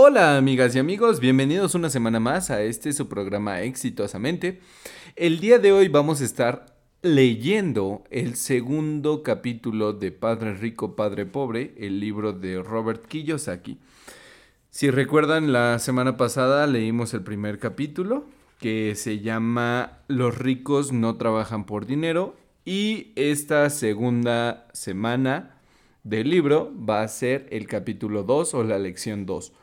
Hola amigas y amigos, bienvenidos una semana más a este su programa Exitosamente. El día de hoy vamos a estar leyendo el segundo capítulo de Padre Rico, Padre Pobre, el libro de Robert Kiyosaki. Si recuerdan, la semana pasada leímos el primer capítulo que se llama Los ricos no trabajan por dinero y esta segunda semana del libro va a ser el capítulo 2 o la lección 2.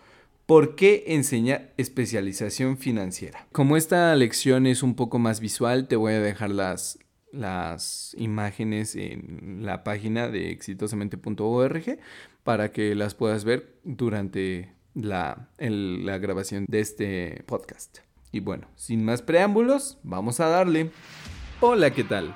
¿Por qué enseñar especialización financiera? Como esta lección es un poco más visual, te voy a dejar las, las imágenes en la página de exitosamente.org para que las puedas ver durante la, la grabación de este podcast. Y bueno, sin más preámbulos, vamos a darle. Hola, ¿qué tal?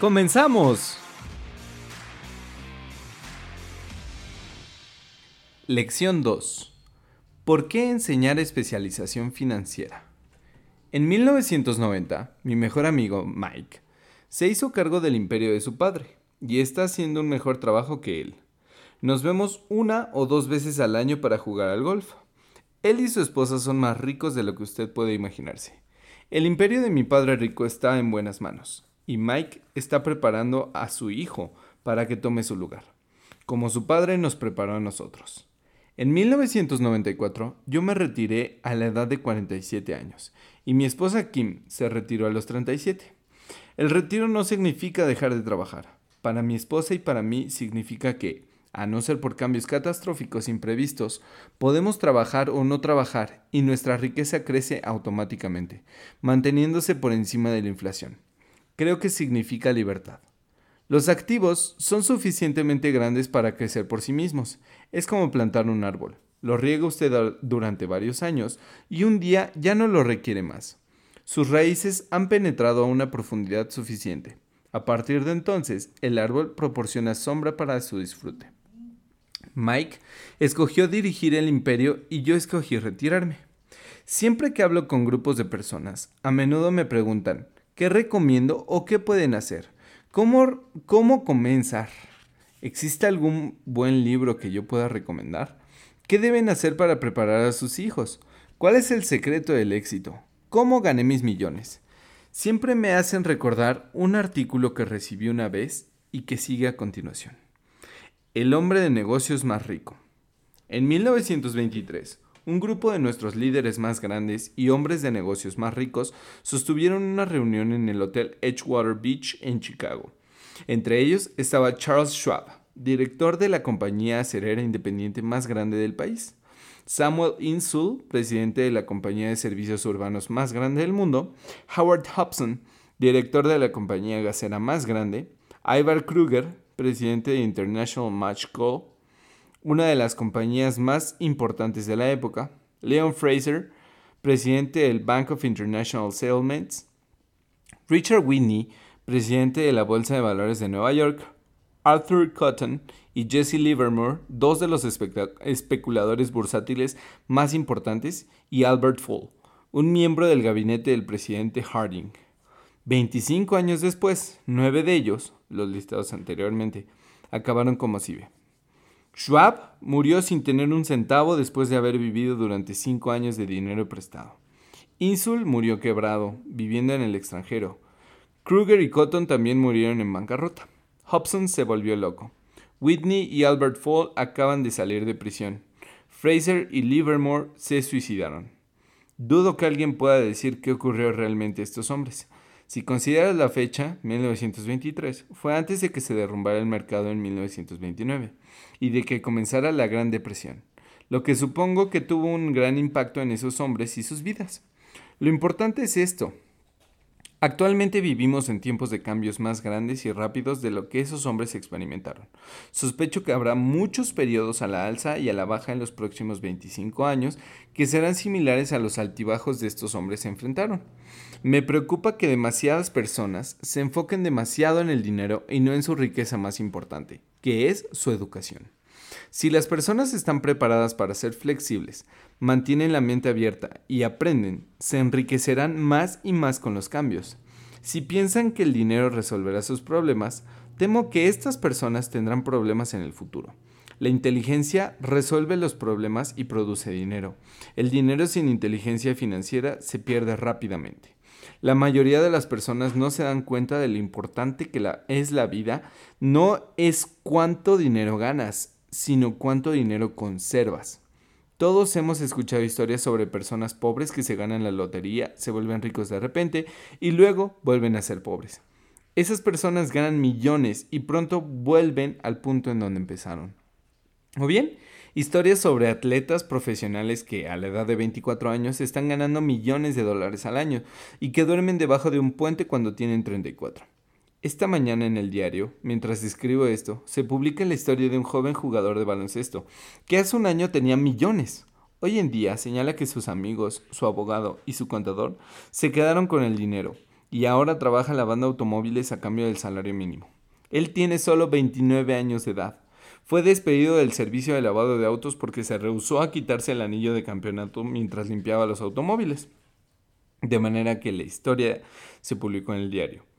¡comenzamos! Lección 2. ¿Por qué enseñar especialización financiera? En 1990, mi mejor amigo, Mike, se hizo cargo del imperio de su padre y está haciendo un mejor trabajo que él. Nos vemos una o dos veces al año para jugar al golf. Él y su esposa son más ricos de lo que usted puede imaginarse. El imperio de mi padre rico está en buenas manos, y Mike está preparando a su hijo para que tome su lugar, como su padre nos preparó a nosotros. En 1994 yo me retiré a la edad de 47 años y mi esposa Kim se retiró a los 37. El retiro no significa dejar de trabajar. Para mi esposa y para mí significa que a no ser por cambios catastróficos imprevistos, podemos trabajar o no trabajar y nuestra riqueza crece automáticamente, manteniéndose por encima de la inflación. Creo que significa libertad. Los activos son suficientemente grandes para crecer por sí mismos. Es como plantar un árbol. Lo riega usted durante varios años y un día ya no lo requiere más. Sus raíces han penetrado a una profundidad suficiente. A partir de entonces, el árbol proporciona sombra para su disfrute. Mike escogió dirigir el imperio y yo escogí retirarme. Siempre que hablo con grupos de personas, a menudo me preguntan, ¿qué recomiendo o qué pueden hacer? ¿Cómo, cómo comenzar? ¿Existe algún buen libro que yo pueda recomendar? ¿Qué deben hacer para preparar a sus hijos? ¿Cuál es el secreto del éxito? ¿Cómo gané mis millones? Siempre me hacen recordar un artículo que recibí una vez y que sigue a continuación. El hombre de negocios más rico. En 1923, un grupo de nuestros líderes más grandes y hombres de negocios más ricos sostuvieron una reunión en el Hotel Edgewater Beach en Chicago. Entre ellos estaba Charles Schwab, director de la compañía acerera independiente más grande del país. Samuel Insull, presidente de la compañía de servicios urbanos más grande del mundo. Howard Hobson, director de la compañía gasera más grande. Ivar Kruger, presidente de International Match Co., una de las compañías más importantes de la época, Leon Fraser, presidente del Bank of International Settlements, Richard Whitney, presidente de la Bolsa de Valores de Nueva York, Arthur Cotton y Jesse Livermore, dos de los especuladores bursátiles más importantes, y Albert Fall, un miembro del gabinete del presidente Harding. 25 años después, nueve de ellos, los listados anteriormente, acabaron como sigue. Schwab murió sin tener un centavo después de haber vivido durante cinco años de dinero prestado. Insul murió quebrado, viviendo en el extranjero. Kruger y Cotton también murieron en bancarrota. Hobson se volvió loco. Whitney y Albert Fall acaban de salir de prisión. Fraser y Livermore se suicidaron. Dudo que alguien pueda decir qué ocurrió realmente a estos hombres. Si consideras la fecha, 1923, fue antes de que se derrumbara el mercado en 1929 y de que comenzara la Gran Depresión, lo que supongo que tuvo un gran impacto en esos hombres y sus vidas. Lo importante es esto. Actualmente vivimos en tiempos de cambios más grandes y rápidos de lo que esos hombres experimentaron. Sospecho que habrá muchos periodos a la alza y a la baja en los próximos 25 años que serán similares a los altibajos de estos hombres se enfrentaron. Me preocupa que demasiadas personas se enfoquen demasiado en el dinero y no en su riqueza más importante, que es su educación. Si las personas están preparadas para ser flexibles, mantienen la mente abierta y aprenden, se enriquecerán más y más con los cambios. Si piensan que el dinero resolverá sus problemas, temo que estas personas tendrán problemas en el futuro. La inteligencia resuelve los problemas y produce dinero. El dinero sin inteligencia financiera se pierde rápidamente. La mayoría de las personas no se dan cuenta de lo importante que es la vida. No es cuánto dinero ganas, sino cuánto dinero conservas. Todos hemos escuchado historias sobre personas pobres que se ganan la lotería, se vuelven ricos de repente y luego vuelven a ser pobres. Esas personas ganan millones y pronto vuelven al punto en donde empezaron. O bien, historias sobre atletas profesionales que a la edad de 24 años están ganando millones de dólares al año y que duermen debajo de un puente cuando tienen 34. Esta mañana en el diario, mientras escribo esto, se publica la historia de un joven jugador de baloncesto, que hace un año tenía millones. Hoy en día señala que sus amigos, su abogado y su contador se quedaron con el dinero, y ahora trabaja lavando automóviles a cambio del salario mínimo. Él tiene solo 29 años de edad. Fue despedido del servicio de lavado de autos porque se rehusó a quitarse el anillo de campeonato mientras limpiaba los automóviles. De manera que la historia se publicó en el diario.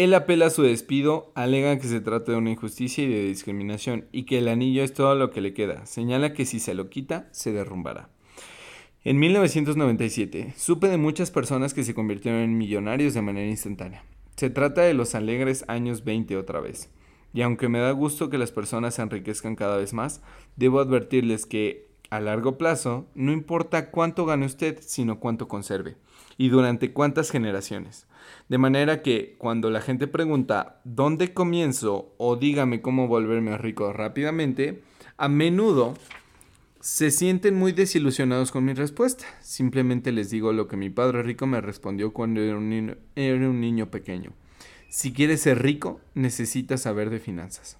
Él apela a su despido, alega que se trata de una injusticia y de discriminación y que el anillo es todo lo que le queda. Señala que si se lo quita, se derrumbará. En 1997, supe de muchas personas que se convirtieron en millonarios de manera instantánea. Se trata de los alegres años 20 otra vez. Y aunque me da gusto que las personas se enriquezcan cada vez más, debo advertirles que, a largo plazo, no importa cuánto gane usted, sino cuánto conserve y durante cuántas generaciones. De manera que cuando la gente pregunta ¿dónde comienzo? o dígame cómo volverme rico rápidamente, a menudo se sienten muy desilusionados con mi respuesta. Simplemente les digo lo que mi padre rico me respondió cuando era un niño, era un niño pequeño. Si quieres ser rico, necesitas saber de finanzas.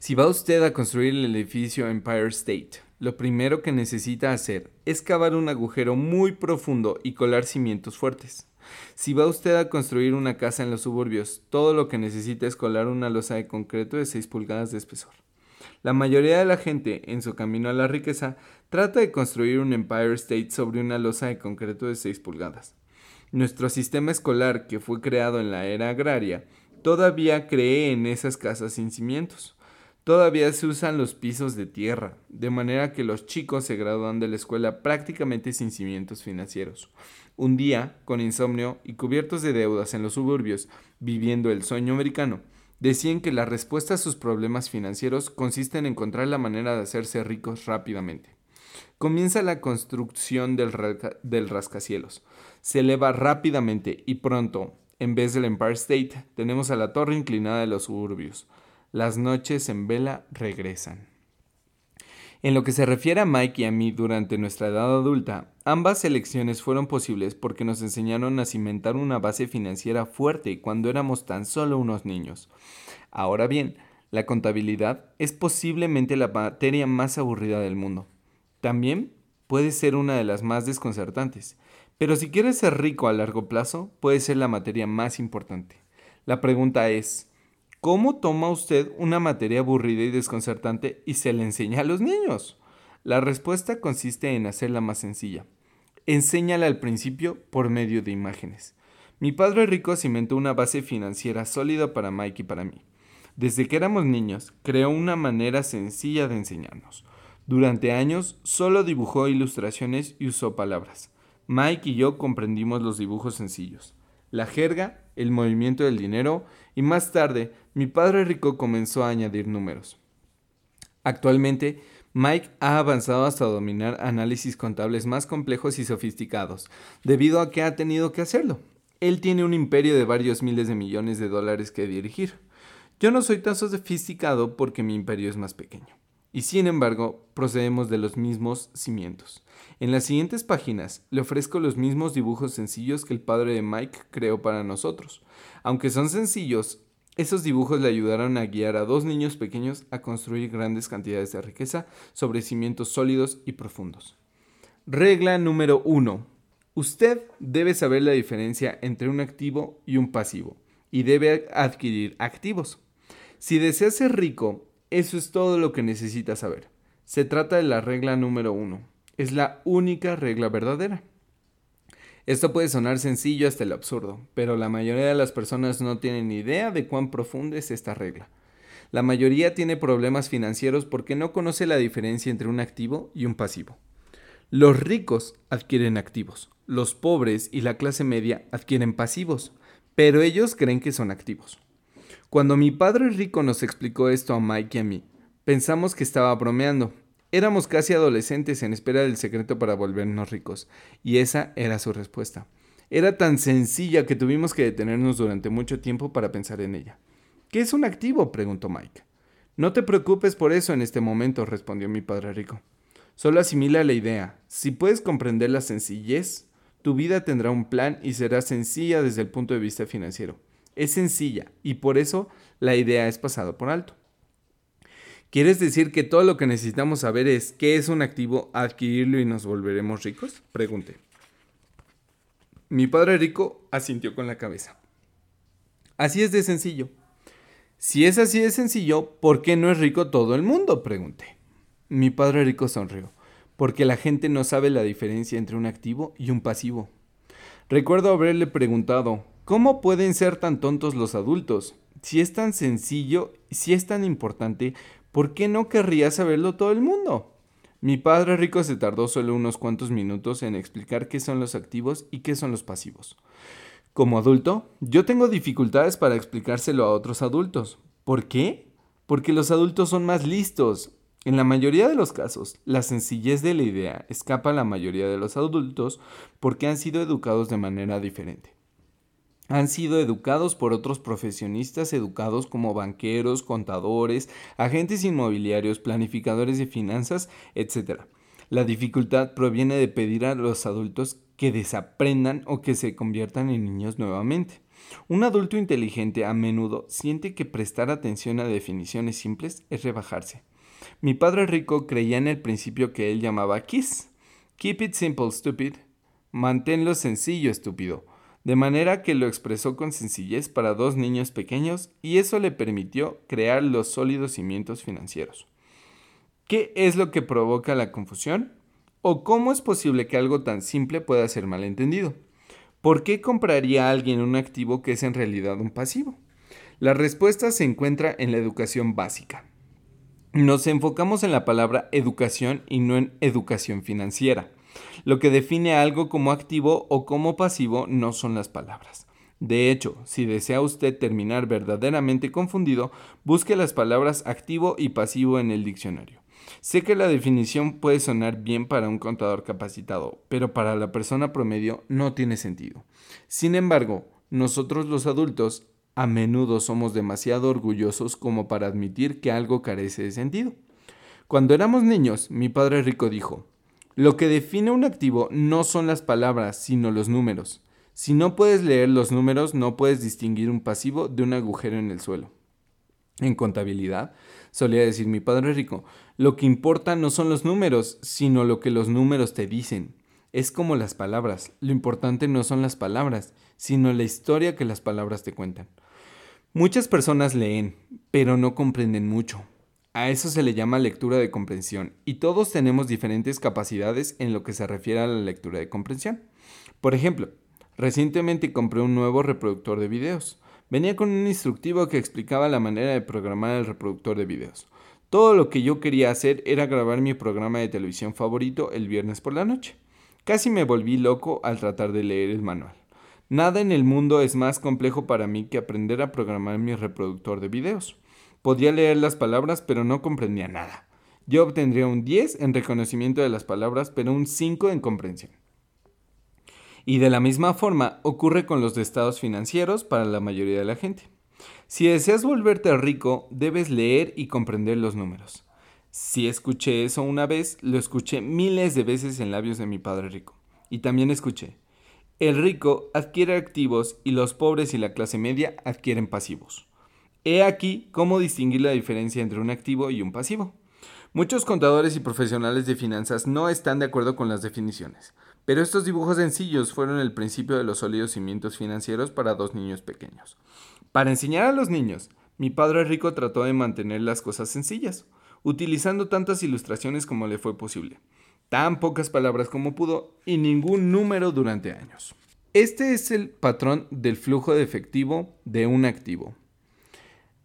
Si va usted a construir el edificio Empire State, lo primero que necesita hacer es cavar un agujero muy profundo y colar cimientos fuertes. Si va usted a construir una casa en los suburbios, todo lo que necesita es colar una losa de concreto de 6 pulgadas de espesor. La mayoría de la gente, en su camino a la riqueza, trata de construir un Empire State sobre una losa de concreto de 6 pulgadas. Nuestro sistema escolar, que fue creado en la era agraria, todavía cree en esas casas sin cimientos. Todavía se usan los pisos de tierra, de manera que los chicos se gradúan de la escuela prácticamente sin cimientos financieros. Un día, con insomnio y cubiertos de deudas en los suburbios, viviendo el sueño americano, decían que la respuesta a sus problemas financieros consiste en encontrar la manera de hacerse ricos rápidamente. Comienza la construcción del, del rascacielos. Se eleva rápidamente y pronto, en vez del Empire State, tenemos a la torre inclinada de los suburbios. Las noches en vela regresan. En lo que se refiere a Mike y a mí durante nuestra edad adulta, ambas elecciones fueron posibles porque nos enseñaron a cimentar una base financiera fuerte cuando éramos tan solo unos niños. Ahora bien, la contabilidad es posiblemente la materia más aburrida del mundo. También puede ser una de las más desconcertantes, pero si quieres ser rico a largo plazo, puede ser la materia más importante. La pregunta es, ¿Cómo toma usted una materia aburrida y desconcertante y se la enseña a los niños? La respuesta consiste en hacerla más sencilla. Enséñala al principio por medio de imágenes. Mi padre rico cimentó una base financiera sólida para Mike y para mí. Desde que éramos niños, creó una manera sencilla de enseñarnos. Durante años solo dibujó ilustraciones y usó palabras. Mike y yo comprendimos los dibujos sencillos la jerga, el movimiento del dinero y más tarde mi padre rico comenzó a añadir números. Actualmente, Mike ha avanzado hasta dominar análisis contables más complejos y sofisticados, debido a que ha tenido que hacerlo. Él tiene un imperio de varios miles de millones de dólares que dirigir. Yo no soy tan sofisticado porque mi imperio es más pequeño. y sin embargo procedemos de los mismos cimientos. En las siguientes páginas le ofrezco los mismos dibujos sencillos que el padre de Mike creó para nosotros. Aunque son sencillos, esos dibujos le ayudaron a guiar a dos niños pequeños a construir grandes cantidades de riqueza sobre cimientos sólidos y profundos. Regla número 1. Usted debe saber la diferencia entre un activo y un pasivo y debe adquirir activos. Si desea ser rico, eso es todo lo que necesita saber. Se trata de la regla número 1. Es la única regla verdadera. Esto puede sonar sencillo hasta el absurdo, pero la mayoría de las personas no tienen idea de cuán profunda es esta regla. La mayoría tiene problemas financieros porque no conoce la diferencia entre un activo y un pasivo. Los ricos adquieren activos, los pobres y la clase media adquieren pasivos, pero ellos creen que son activos. Cuando mi padre rico nos explicó esto a Mike y a mí, pensamos que estaba bromeando, Éramos casi adolescentes en espera del secreto para volvernos ricos, y esa era su respuesta. Era tan sencilla que tuvimos que detenernos durante mucho tiempo para pensar en ella. ¿Qué es un activo? preguntó Mike. No te preocupes por eso en este momento, respondió mi padre rico. Solo asimila la idea. Si puedes comprender la sencillez, tu vida tendrá un plan y será sencilla desde el punto de vista financiero. Es sencilla y por eso la idea es pasada por alto. ¿Quieres decir que todo lo que necesitamos saber es qué es un activo, adquirirlo y nos volveremos ricos? Pregunté. Mi padre rico asintió con la cabeza. Así es de sencillo. Si es así de sencillo, ¿por qué no es rico todo el mundo? Pregunté. Mi padre rico sonrió. Porque la gente no sabe la diferencia entre un activo y un pasivo. Recuerdo haberle preguntado, ¿cómo pueden ser tan tontos los adultos? Si es tan sencillo, si es tan importante, ¿por qué no querría saberlo todo el mundo? Mi padre rico se tardó solo unos cuantos minutos en explicar qué son los activos y qué son los pasivos. Como adulto, yo tengo dificultades para explicárselo a otros adultos. ¿Por qué? Porque los adultos son más listos. En la mayoría de los casos, la sencillez de la idea escapa a la mayoría de los adultos porque han sido educados de manera diferente han sido educados por otros profesionistas educados como banqueros, contadores, agentes inmobiliarios, planificadores de finanzas, etc. La dificultad proviene de pedir a los adultos que desaprendan o que se conviertan en niños nuevamente. Un adulto inteligente a menudo siente que prestar atención a definiciones simples es rebajarse. Mi padre rico creía en el principio que él llamaba KISS. Keep it simple, stupid. Manténlo sencillo, estúpido de manera que lo expresó con sencillez para dos niños pequeños y eso le permitió crear los sólidos cimientos financieros. ¿Qué es lo que provoca la confusión? ¿O cómo es posible que algo tan simple pueda ser malentendido? ¿Por qué compraría alguien un activo que es en realidad un pasivo? La respuesta se encuentra en la educación básica. Nos enfocamos en la palabra educación y no en educación financiera. Lo que define algo como activo o como pasivo no son las palabras. De hecho, si desea usted terminar verdaderamente confundido, busque las palabras activo y pasivo en el diccionario. Sé que la definición puede sonar bien para un contador capacitado, pero para la persona promedio no tiene sentido. Sin embargo, nosotros los adultos a menudo somos demasiado orgullosos como para admitir que algo carece de sentido. Cuando éramos niños, mi padre rico dijo, lo que define un activo no son las palabras, sino los números. Si no puedes leer los números, no puedes distinguir un pasivo de un agujero en el suelo. En contabilidad, solía decir mi padre rico, lo que importa no son los números, sino lo que los números te dicen. Es como las palabras, lo importante no son las palabras, sino la historia que las palabras te cuentan. Muchas personas leen, pero no comprenden mucho. A eso se le llama lectura de comprensión y todos tenemos diferentes capacidades en lo que se refiere a la lectura de comprensión. Por ejemplo, recientemente compré un nuevo reproductor de videos. Venía con un instructivo que explicaba la manera de programar el reproductor de videos. Todo lo que yo quería hacer era grabar mi programa de televisión favorito el viernes por la noche. Casi me volví loco al tratar de leer el manual. Nada en el mundo es más complejo para mí que aprender a programar mi reproductor de videos. Podía leer las palabras, pero no comprendía nada. Yo obtendría un 10 en reconocimiento de las palabras, pero un 5 en comprensión. Y de la misma forma ocurre con los estados financieros para la mayoría de la gente. Si deseas volverte rico, debes leer y comprender los números. Si escuché eso una vez, lo escuché miles de veces en labios de mi padre rico. Y también escuché, el rico adquiere activos y los pobres y la clase media adquieren pasivos. He aquí cómo distinguir la diferencia entre un activo y un pasivo. Muchos contadores y profesionales de finanzas no están de acuerdo con las definiciones, pero estos dibujos sencillos fueron el principio de los sólidos cimientos financieros para dos niños pequeños. Para enseñar a los niños, mi padre rico trató de mantener las cosas sencillas, utilizando tantas ilustraciones como le fue posible, tan pocas palabras como pudo y ningún número durante años. Este es el patrón del flujo de efectivo de un activo.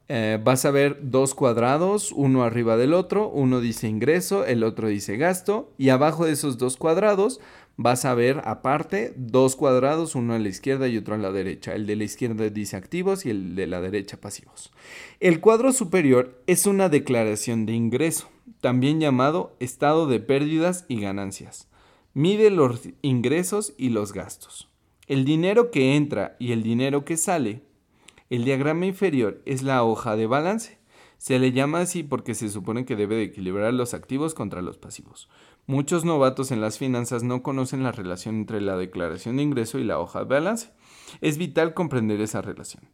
Eh, vas a ver dos cuadrados, uno arriba del otro, uno dice ingreso, el otro dice gasto, y abajo de esos dos cuadrados vas a ver aparte dos cuadrados, uno a la izquierda y otro a la derecha. El de la izquierda dice activos y el de la derecha pasivos. El cuadro superior es una declaración de ingreso, también llamado estado de pérdidas y ganancias. Mide los ingresos y los gastos. El dinero que entra y el dinero que sale el diagrama inferior es la hoja de balance. Se le llama así porque se supone que debe de equilibrar los activos contra los pasivos. Muchos novatos en las finanzas no conocen la relación entre la declaración de ingreso y la hoja de balance. Es vital comprender esa relación.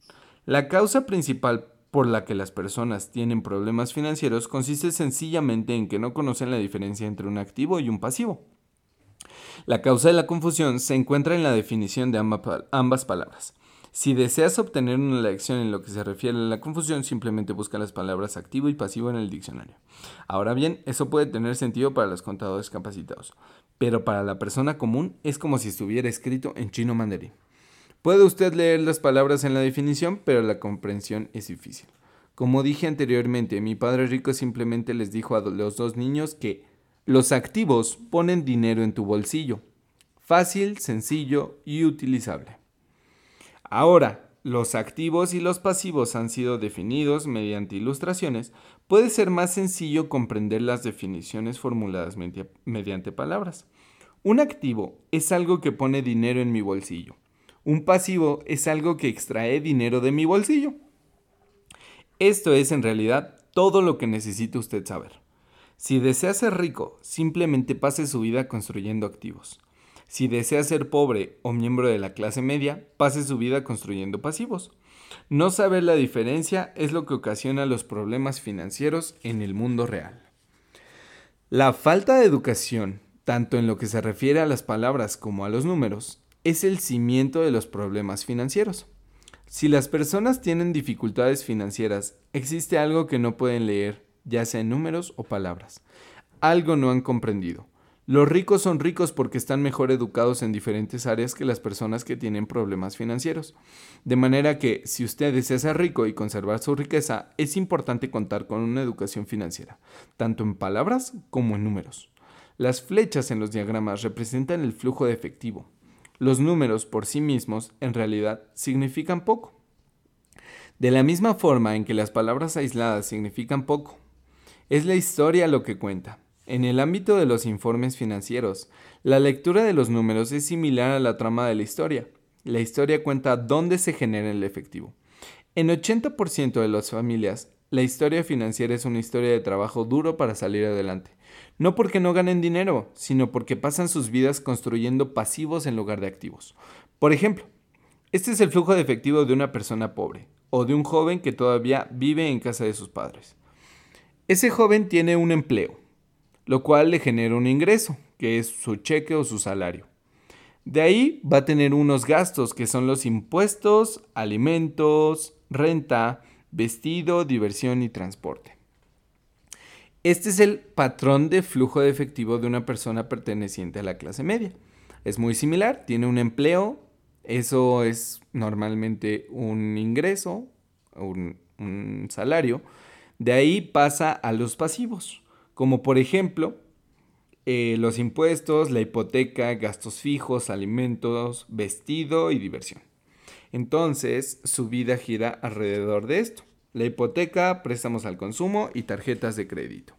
La causa principal por la que las personas tienen problemas financieros consiste sencillamente en que no conocen la diferencia entre un activo y un pasivo. La causa de la confusión se encuentra en la definición de ambas palabras. Si deseas obtener una lección en lo que se refiere a la confusión, simplemente busca las palabras activo y pasivo en el diccionario. Ahora bien, eso puede tener sentido para los contadores capacitados, pero para la persona común es como si estuviera escrito en chino mandarín. Puede usted leer las palabras en la definición, pero la comprensión es difícil. Como dije anteriormente, mi padre rico simplemente les dijo a los dos niños que los activos ponen dinero en tu bolsillo. Fácil, sencillo y utilizable. Ahora, los activos y los pasivos han sido definidos mediante ilustraciones, puede ser más sencillo comprender las definiciones formuladas mediante palabras. Un activo es algo que pone dinero en mi bolsillo. Un pasivo es algo que extrae dinero de mi bolsillo. Esto es en realidad todo lo que necesita usted saber. Si desea ser rico, simplemente pase su vida construyendo activos. Si desea ser pobre o miembro de la clase media, pase su vida construyendo pasivos. No saber la diferencia es lo que ocasiona los problemas financieros en el mundo real. La falta de educación, tanto en lo que se refiere a las palabras como a los números, es el cimiento de los problemas financieros. Si las personas tienen dificultades financieras, existe algo que no pueden leer, ya sea en números o palabras. Algo no han comprendido. Los ricos son ricos porque están mejor educados en diferentes áreas que las personas que tienen problemas financieros. De manera que si usted desea ser rico y conservar su riqueza, es importante contar con una educación financiera, tanto en palabras como en números. Las flechas en los diagramas representan el flujo de efectivo. Los números por sí mismos en realidad significan poco. De la misma forma en que las palabras aisladas significan poco, es la historia lo que cuenta. En el ámbito de los informes financieros, la lectura de los números es similar a la trama de la historia. La historia cuenta dónde se genera el efectivo. En 80% de las familias, la historia financiera es una historia de trabajo duro para salir adelante. No porque no ganen dinero, sino porque pasan sus vidas construyendo pasivos en lugar de activos. Por ejemplo, este es el flujo de efectivo de una persona pobre o de un joven que todavía vive en casa de sus padres. Ese joven tiene un empleo, lo cual le genera un ingreso, que es su cheque o su salario. De ahí va a tener unos gastos, que son los impuestos, alimentos, renta, vestido, diversión y transporte. Este es el patrón de flujo de efectivo de una persona perteneciente a la clase media. Es muy similar, tiene un empleo, eso es normalmente un ingreso, un, un salario. De ahí pasa a los pasivos como por ejemplo eh, los impuestos, la hipoteca, gastos fijos, alimentos, vestido y diversión. Entonces, su vida gira alrededor de esto. La hipoteca, préstamos al consumo y tarjetas de crédito.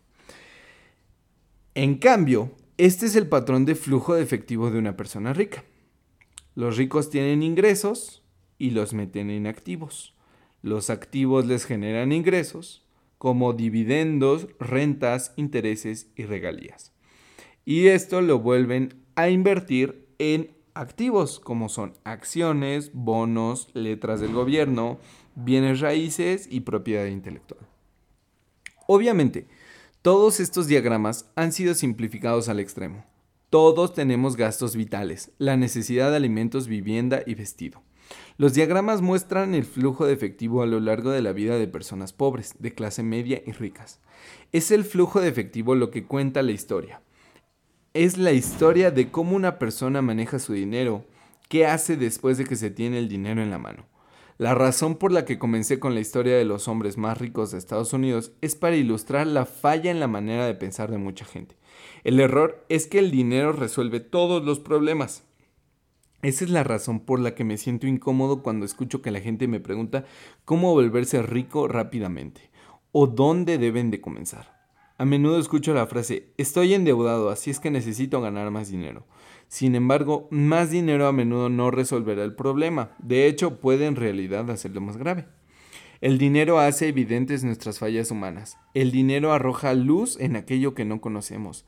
En cambio, este es el patrón de flujo de efectivo de una persona rica. Los ricos tienen ingresos y los meten en activos. Los activos les generan ingresos como dividendos, rentas, intereses y regalías. Y esto lo vuelven a invertir en activos como son acciones, bonos, letras del gobierno, bienes raíces y propiedad intelectual. Obviamente, todos estos diagramas han sido simplificados al extremo. Todos tenemos gastos vitales, la necesidad de alimentos, vivienda y vestido. Los diagramas muestran el flujo de efectivo a lo largo de la vida de personas pobres, de clase media y ricas. Es el flujo de efectivo lo que cuenta la historia. Es la historia de cómo una persona maneja su dinero, qué hace después de que se tiene el dinero en la mano. La razón por la que comencé con la historia de los hombres más ricos de Estados Unidos es para ilustrar la falla en la manera de pensar de mucha gente. El error es que el dinero resuelve todos los problemas. Esa es la razón por la que me siento incómodo cuando escucho que la gente me pregunta cómo volverse rico rápidamente o dónde deben de comenzar. A menudo escucho la frase estoy endeudado, así es que necesito ganar más dinero. Sin embargo, más dinero a menudo no resolverá el problema. De hecho, puede en realidad hacerlo más grave. El dinero hace evidentes nuestras fallas humanas. El dinero arroja luz en aquello que no conocemos.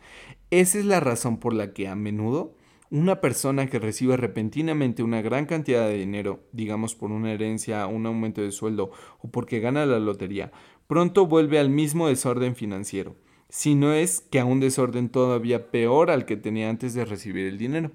Esa es la razón por la que a menudo una persona que recibe repentinamente una gran cantidad de dinero, digamos por una herencia, un aumento de sueldo o porque gana la lotería, pronto vuelve al mismo desorden financiero, si no es que a un desorden todavía peor al que tenía antes de recibir el dinero.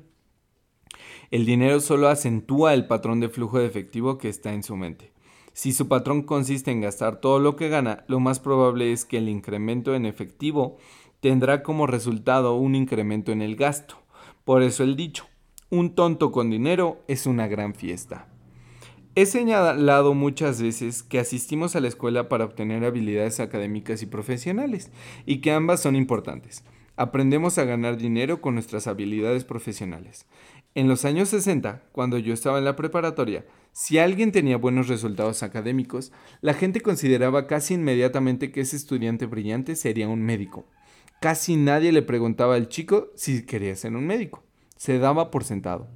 El dinero solo acentúa el patrón de flujo de efectivo que está en su mente. Si su patrón consiste en gastar todo lo que gana, lo más probable es que el incremento en efectivo tendrá como resultado un incremento en el gasto. Por eso el dicho, un tonto con dinero es una gran fiesta. He señalado muchas veces que asistimos a la escuela para obtener habilidades académicas y profesionales, y que ambas son importantes. Aprendemos a ganar dinero con nuestras habilidades profesionales. En los años 60, cuando yo estaba en la preparatoria, si alguien tenía buenos resultados académicos, la gente consideraba casi inmediatamente que ese estudiante brillante sería un médico Casi nadie le preguntaba al chico si quería ser un médico. Se daba por sentado.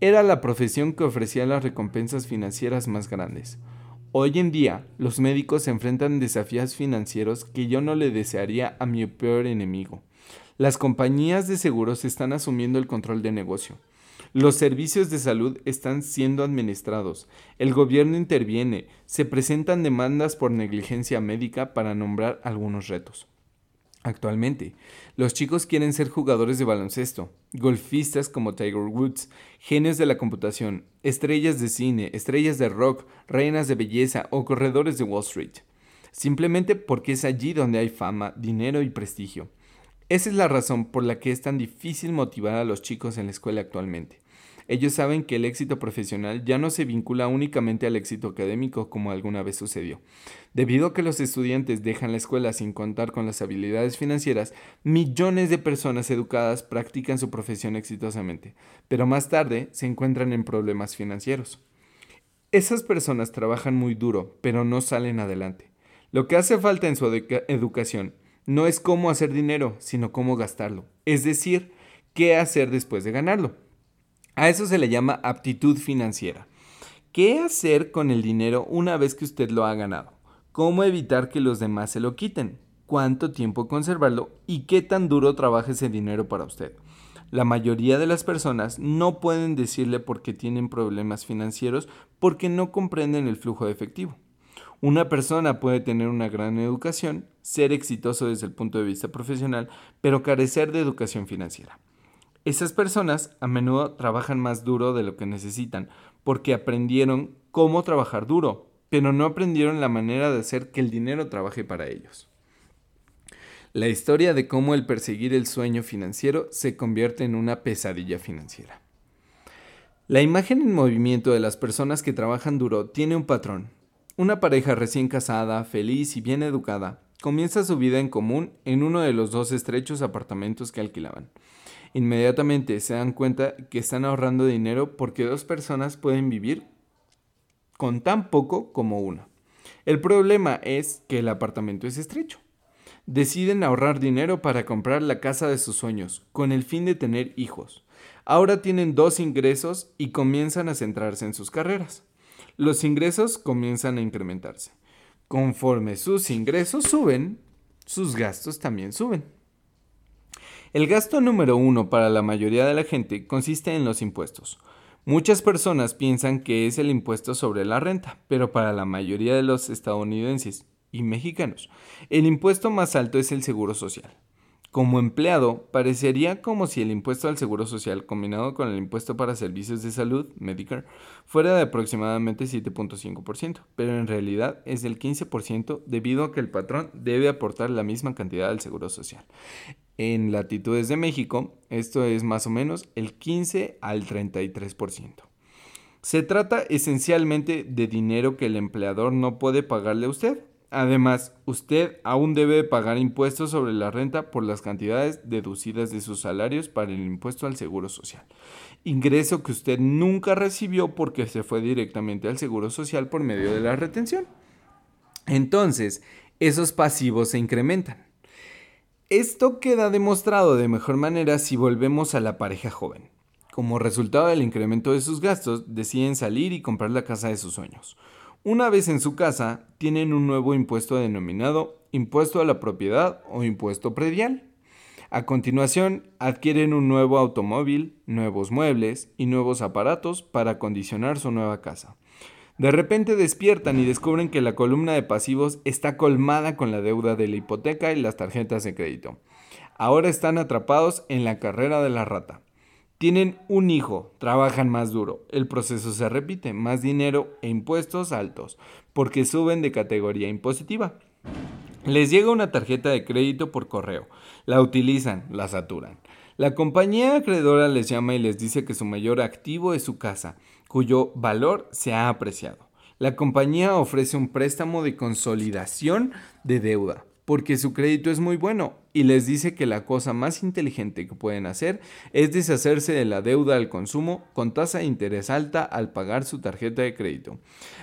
Era la profesión que ofrecía las recompensas financieras más grandes. Hoy en día, los médicos se enfrentan desafíos financieros que yo no le desearía a mi peor enemigo. Las compañías de seguros están asumiendo el control de negocio. Los servicios de salud están siendo administrados. El gobierno interviene. Se presentan demandas por negligencia médica para nombrar algunos retos. Actualmente, los chicos quieren ser jugadores de baloncesto, golfistas como Tiger Woods, genios de la computación, estrellas de cine, estrellas de rock, reinas de belleza o corredores de Wall Street, simplemente porque es allí donde hay fama, dinero y prestigio. Esa es la razón por la que es tan difícil motivar a los chicos en la escuela actualmente. Ellos saben que el éxito profesional ya no se vincula únicamente al éxito académico como alguna vez sucedió. Debido a que los estudiantes dejan la escuela sin contar con las habilidades financieras, millones de personas educadas practican su profesión exitosamente, pero más tarde se encuentran en problemas financieros. Esas personas trabajan muy duro, pero no salen adelante. Lo que hace falta en su educación no es cómo hacer dinero, sino cómo gastarlo, es decir, qué hacer después de ganarlo. A eso se le llama aptitud financiera. ¿Qué hacer con el dinero una vez que usted lo ha ganado? ¿Cómo evitar que los demás se lo quiten? ¿Cuánto tiempo conservarlo? ¿Y qué tan duro trabaja ese dinero para usted? La mayoría de las personas no pueden decirle por qué tienen problemas financieros porque no comprenden el flujo de efectivo. Una persona puede tener una gran educación, ser exitoso desde el punto de vista profesional, pero carecer de educación financiera. Esas personas a menudo trabajan más duro de lo que necesitan porque aprendieron cómo trabajar duro, pero no aprendieron la manera de hacer que el dinero trabaje para ellos. La historia de cómo el perseguir el sueño financiero se convierte en una pesadilla financiera. La imagen en movimiento de las personas que trabajan duro tiene un patrón. Una pareja recién casada, feliz y bien educada, comienza su vida en común en uno de los dos estrechos apartamentos que alquilaban inmediatamente se dan cuenta que están ahorrando dinero porque dos personas pueden vivir con tan poco como una. El problema es que el apartamento es estrecho. Deciden ahorrar dinero para comprar la casa de sus sueños, con el fin de tener hijos. Ahora tienen dos ingresos y comienzan a centrarse en sus carreras. Los ingresos comienzan a incrementarse. Conforme sus ingresos suben, sus gastos también suben. El gasto número uno para la mayoría de la gente consiste en los impuestos. Muchas personas piensan que es el impuesto sobre la renta, pero para la mayoría de los estadounidenses y mexicanos, el impuesto más alto es el seguro social. Como empleado, parecería como si el impuesto al seguro social combinado con el impuesto para servicios de salud, Medicare, fuera de aproximadamente 7.5%, pero en realidad es del 15% debido a que el patrón debe aportar la misma cantidad al seguro social. En latitudes de México, esto es más o menos el 15 al 33%. Se trata esencialmente de dinero que el empleador no puede pagarle a usted, Además, usted aún debe pagar impuestos sobre la renta por las cantidades deducidas de sus salarios para el impuesto al seguro social. Ingreso que usted nunca recibió porque se fue directamente al seguro social por medio de la retención. Entonces, esos pasivos se incrementan. Esto queda demostrado de mejor manera si volvemos a la pareja joven. Como resultado del incremento de sus gastos, deciden salir y comprar la casa de sus sueños. Una vez en su casa, tienen un nuevo impuesto denominado impuesto a la propiedad o impuesto predial. A continuación, adquieren un nuevo automóvil, nuevos muebles y nuevos aparatos para acondicionar su nueva casa. De repente despiertan y descubren que la columna de pasivos está colmada con la deuda de la hipoteca y las tarjetas de crédito. Ahora están atrapados en la carrera de la rata. Tienen un hijo, trabajan más duro. El proceso se repite, más dinero e impuestos altos, porque suben de categoría impositiva. Les llega una tarjeta de crédito por correo. La utilizan, la saturan. La compañía acreedora les llama y les dice que su mayor activo es su casa, cuyo valor se ha apreciado. La compañía ofrece un préstamo de consolidación de deuda porque su crédito es muy bueno y les dice que la cosa más inteligente que pueden hacer es deshacerse de la deuda al consumo con tasa de interés alta al pagar su tarjeta de crédito.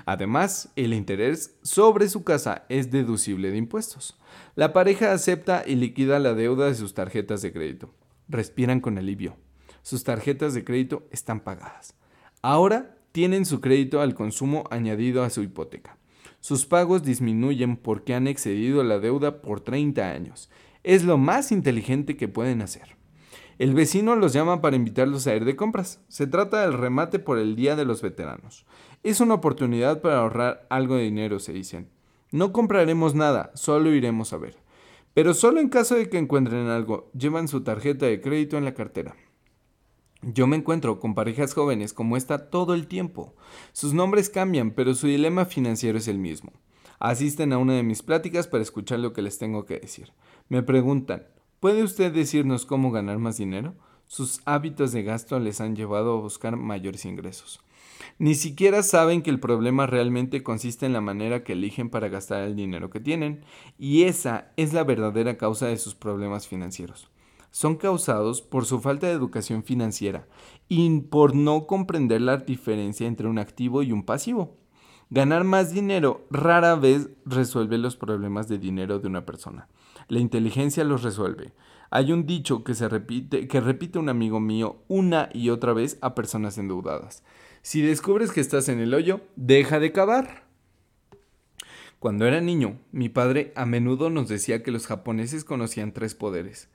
Además, el interés sobre su casa es deducible de impuestos. La pareja acepta y liquida la deuda de sus tarjetas de crédito. Respiran con alivio. Sus tarjetas de crédito están pagadas. Ahora tienen su crédito al consumo añadido a su hipoteca. Sus pagos disminuyen porque han excedido la deuda por 30 años. Es lo más inteligente que pueden hacer. El vecino los llama para invitarlos a ir de compras. Se trata del remate por el Día de los Veteranos. Es una oportunidad para ahorrar algo de dinero, se dicen. No compraremos nada, solo iremos a ver. Pero solo en caso de que encuentren algo, llevan su tarjeta de crédito en la cartera. Yo me encuentro con parejas jóvenes como esta todo el tiempo. Sus nombres cambian, pero su dilema financiero es el mismo. Asisten a una de mis pláticas para escuchar lo que les tengo que decir. Me preguntan, ¿puede usted decirnos cómo ganar más dinero? Sus hábitos de gasto les han llevado a buscar mayores ingresos. Ni siquiera saben que el problema realmente consiste en la manera que eligen para gastar el dinero que tienen, y esa es la verdadera causa de sus problemas financieros son causados por su falta de educación financiera y por no comprender la diferencia entre un activo y un pasivo. Ganar más dinero rara vez resuelve los problemas de dinero de una persona. La inteligencia los resuelve. Hay un dicho que se repite, que repite un amigo mío una y otra vez a personas endeudadas. Si descubres que estás en el hoyo, deja de cavar. Cuando era niño, mi padre a menudo nos decía que los japoneses conocían tres poderes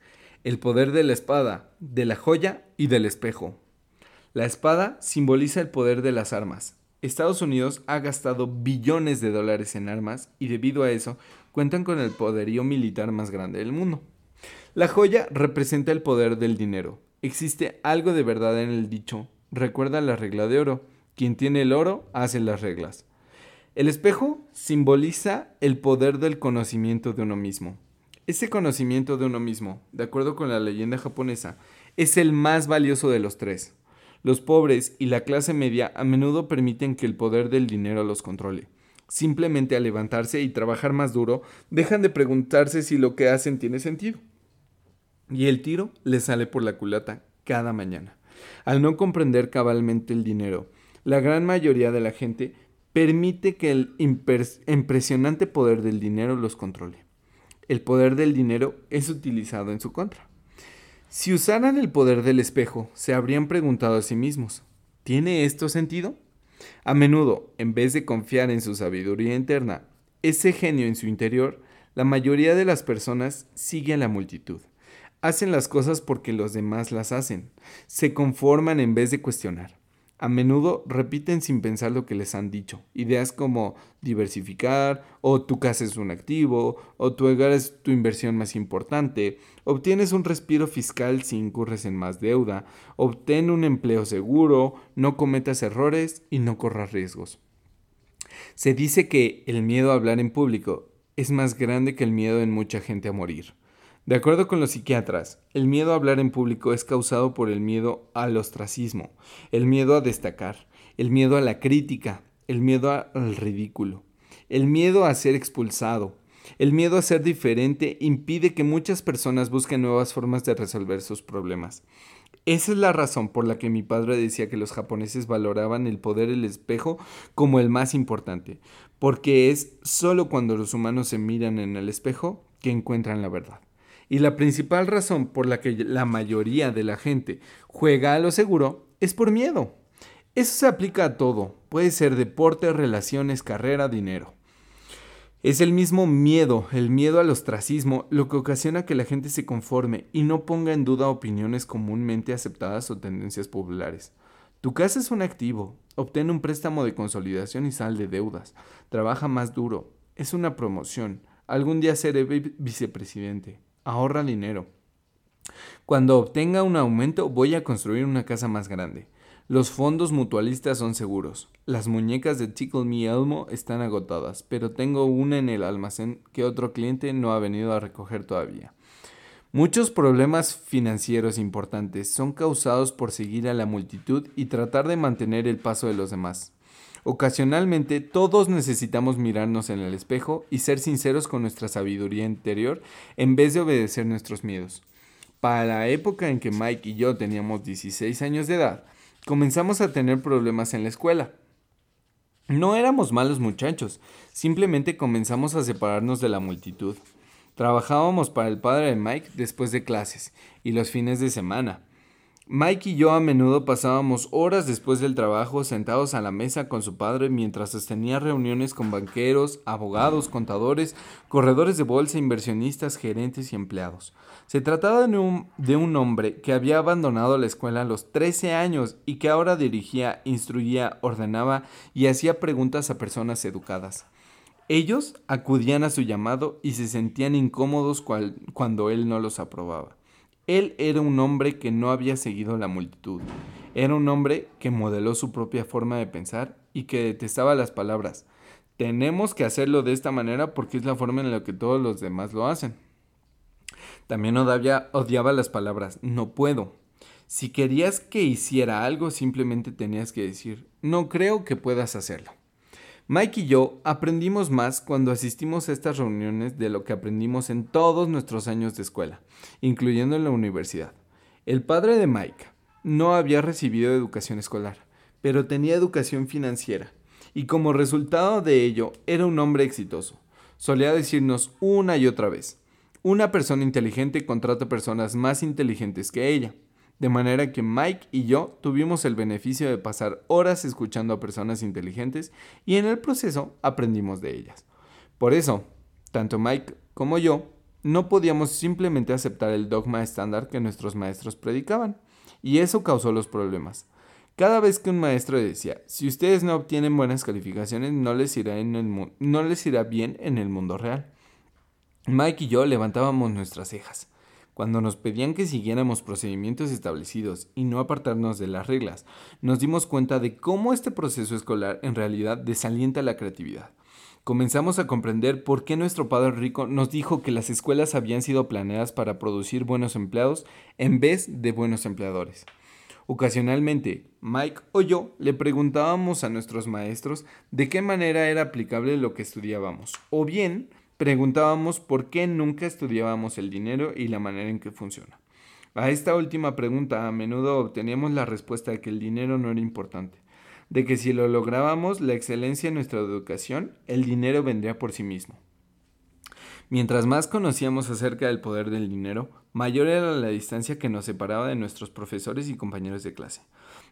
el poder de la espada, de la joya y del espejo. La espada simboliza el poder de las armas. Estados Unidos ha gastado billones de dólares en armas y debido a eso cuentan con el poderío militar más grande del mundo. La joya representa el poder del dinero. Existe algo de verdad en el dicho. Recuerda la regla de oro. Quien tiene el oro hace las reglas. El espejo simboliza el poder del conocimiento de uno mismo. Ese conocimiento de uno mismo, de acuerdo con la leyenda japonesa, es el más valioso de los tres. Los pobres y la clase media a menudo permiten que el poder del dinero los controle. Simplemente al levantarse y trabajar más duro, dejan de preguntarse si lo que hacen tiene sentido. Y el tiro les sale por la culata cada mañana. Al no comprender cabalmente el dinero, la gran mayoría de la gente permite que el impresionante poder del dinero los controle el poder del dinero es utilizado en su contra. Si usaran el poder del espejo, se habrían preguntado a sí mismos, ¿tiene esto sentido? A menudo, en vez de confiar en su sabiduría interna, ese genio en su interior, la mayoría de las personas sigue a la multitud. Hacen las cosas porque los demás las hacen. Se conforman en vez de cuestionar. A menudo repiten sin pensar lo que les han dicho. Ideas como diversificar, o tu casa es un activo, o tu hogar es tu inversión más importante, obtienes un respiro fiscal si incurres en más deuda, obtén un empleo seguro, no cometas errores y no corras riesgos. Se dice que el miedo a hablar en público es más grande que el miedo en mucha gente a morir. De acuerdo con los psiquiatras, el miedo a hablar en público es causado por el miedo al ostracismo, el miedo a destacar, el miedo a la crítica, el miedo al ridículo, el miedo a ser expulsado. El miedo a ser diferente impide que muchas personas busquen nuevas formas de resolver sus problemas. Esa es la razón por la que mi padre decía que los japoneses valoraban el poder del espejo como el más importante, porque es solo cuando los humanos se miran en el espejo que encuentran la verdad. Y la principal razón por la que la mayoría de la gente juega a lo seguro es por miedo. Eso se aplica a todo. Puede ser deporte, relaciones, carrera, dinero. Es el mismo miedo, el miedo al ostracismo, lo que ocasiona que la gente se conforme y no ponga en duda opiniones comúnmente aceptadas o tendencias populares. Tu casa es un activo, obtén un préstamo de consolidación y sal de deudas, trabaja más duro, es una promoción, algún día seré vicepresidente ahorra dinero. Cuando obtenga un aumento voy a construir una casa más grande. Los fondos mutualistas son seguros. Las muñecas de Tickle Me Elmo están agotadas, pero tengo una en el almacén que otro cliente no ha venido a recoger todavía. Muchos problemas financieros importantes son causados por seguir a la multitud y tratar de mantener el paso de los demás. Ocasionalmente todos necesitamos mirarnos en el espejo y ser sinceros con nuestra sabiduría interior en vez de obedecer nuestros miedos. Para la época en que Mike y yo teníamos 16 años de edad, comenzamos a tener problemas en la escuela. No éramos malos muchachos, simplemente comenzamos a separarnos de la multitud. Trabajábamos para el padre de Mike después de clases y los fines de semana. Mike y yo a menudo pasábamos horas después del trabajo sentados a la mesa con su padre mientras sostenía reuniones con banqueros, abogados, contadores, corredores de bolsa, inversionistas, gerentes y empleados. Se trataba de un, hombre que había abandonado la escuela a los 13 años y que ahora dirigía, instruía, ordenaba y hacía preguntas a personas educadas. Ellos acudían a su llamado y se sentían incómodos cuando él no los aprobaba. Él era un hombre que no había seguido la multitud. Era un hombre que modeló su propia forma de pensar y que detestaba las palabras. Tenemos que hacerlo de esta manera porque es la forma en la que todos los demás lo hacen. También odiaba, odiaba las palabras no puedo. Si querías que hiciera algo, simplemente tenías que decir no creo que puedas hacerlo. Mike y yo aprendimos más cuando asistimos a estas reuniones de lo que aprendimos en todos nuestros años de escuela, incluyendo en la universidad. El padre de Mike no había recibido educación escolar, pero tenía educación financiera, y como resultado de ello era un hombre exitoso. Solía decirnos una y otra vez, una persona inteligente contrata personas más inteligentes que ella. De manera que Mike y yo tuvimos el beneficio de pasar horas escuchando a personas inteligentes y en el proceso aprendimos de ellas. Por eso, tanto Mike como yo no podíamos simplemente aceptar el dogma estándar que nuestros maestros predicaban, y eso causó los problemas. Cada vez que un maestro decía, si ustedes no obtienen buenas calificaciones, no les irá, no les irá bien en el mundo real. Mike y yo levantábamos nuestras cejas. Cuando nos pedían que siguiéramos procedimientos establecidos y no apartarnos de las reglas, nos dimos cuenta de cómo este proceso escolar en realidad desalienta la creatividad. Comenzamos a comprender por qué nuestro padre rico nos dijo que las escuelas habían sido planeadas para producir buenos empleados en vez de buenos empleadores. Ocasionalmente, Mike o yo le preguntábamos a nuestros maestros de qué manera era aplicable lo que estudiábamos, o bien preguntábamos por qué nunca estudiábamos el dinero y la manera en que funciona. A esta última pregunta a menudo obteníamos la respuesta de que el dinero no era importante, de que si lo lográbamos la excelencia en nuestra educación, el dinero vendría por sí mismo. Mientras más conocíamos acerca del poder del dinero, mayor era la distancia que nos separaba de nuestros profesores y compañeros de clase.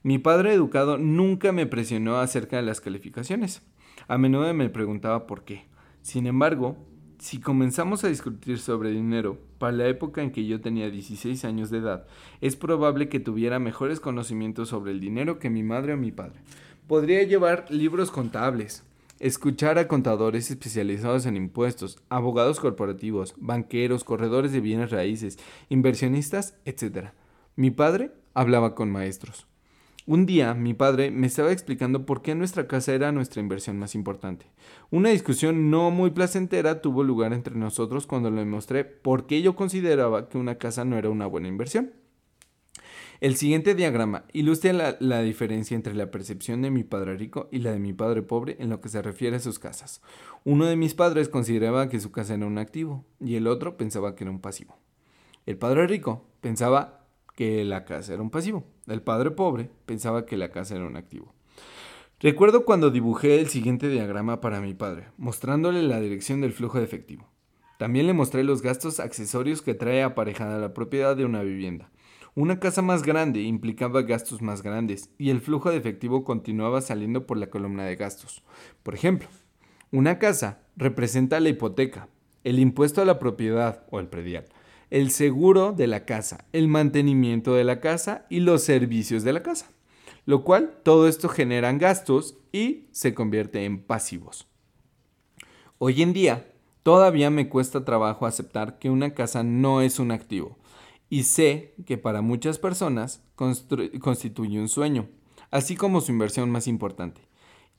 Mi padre educado nunca me presionó acerca de las calificaciones. A menudo me preguntaba por qué. Sin embargo, si comenzamos a discutir sobre dinero para la época en que yo tenía 16 años de edad, es probable que tuviera mejores conocimientos sobre el dinero que mi madre o mi padre. Podría llevar libros contables, escuchar a contadores especializados en impuestos, abogados corporativos, banqueros, corredores de bienes raíces, inversionistas, etc. Mi padre hablaba con maestros. Un día mi padre me estaba explicando por qué nuestra casa era nuestra inversión más importante. Una discusión no muy placentera tuvo lugar entre nosotros cuando le mostré por qué yo consideraba que una casa no era una buena inversión. El siguiente diagrama ilustra la, la, diferencia entre la percepción de mi padre rico y la de mi padre pobre en lo que se refiere a sus casas. Uno de mis padres consideraba que su casa era un activo y el otro pensaba que era un pasivo. El padre rico pensaba que la casa era un pasivo. El padre pobre pensaba que la casa era un activo. Recuerdo cuando dibujé el siguiente diagrama para mi padre, mostrándole la dirección del flujo de efectivo. También le mostré los gastos accesorios que trae aparejada la propiedad de una vivienda. Una casa más grande implicaba gastos más grandes y el flujo de efectivo continuaba saliendo por la columna de gastos. Por ejemplo, una casa representa la hipoteca, el impuesto a la propiedad o el predial, el seguro de la casa, el mantenimiento de la casa y los servicios de la casa. Lo cual todo esto generan gastos y se convierte en pasivos. Hoy en día, todavía me cuesta trabajo aceptar que una casa no es un activo y sé que para muchas personas constituye un sueño, así como su inversión más importante.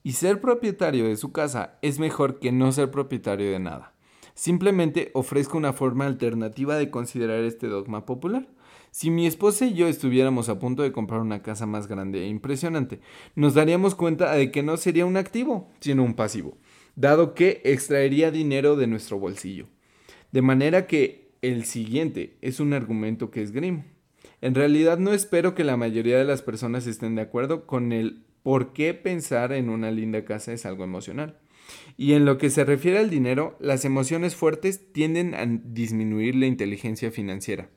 Y ser propietario de su casa es mejor que no ser propietario de nada. Simplemente ofrezco una forma alternativa de considerar este dogma popular. Si mi esposa y yo estuviéramos a punto de comprar una casa más grande e impresionante, nos daríamos cuenta de que no sería un activo, sino un pasivo, dado que extraería dinero de nuestro bolsillo. De manera que el siguiente es un argumento que es esgrimo. En realidad no espero que la mayoría de las personas estén de acuerdo con el por qué pensar en una linda casa es algo emocional. Y en lo que se refiere al dinero, las emociones fuertes tienden a disminuir la inteligencia financiera.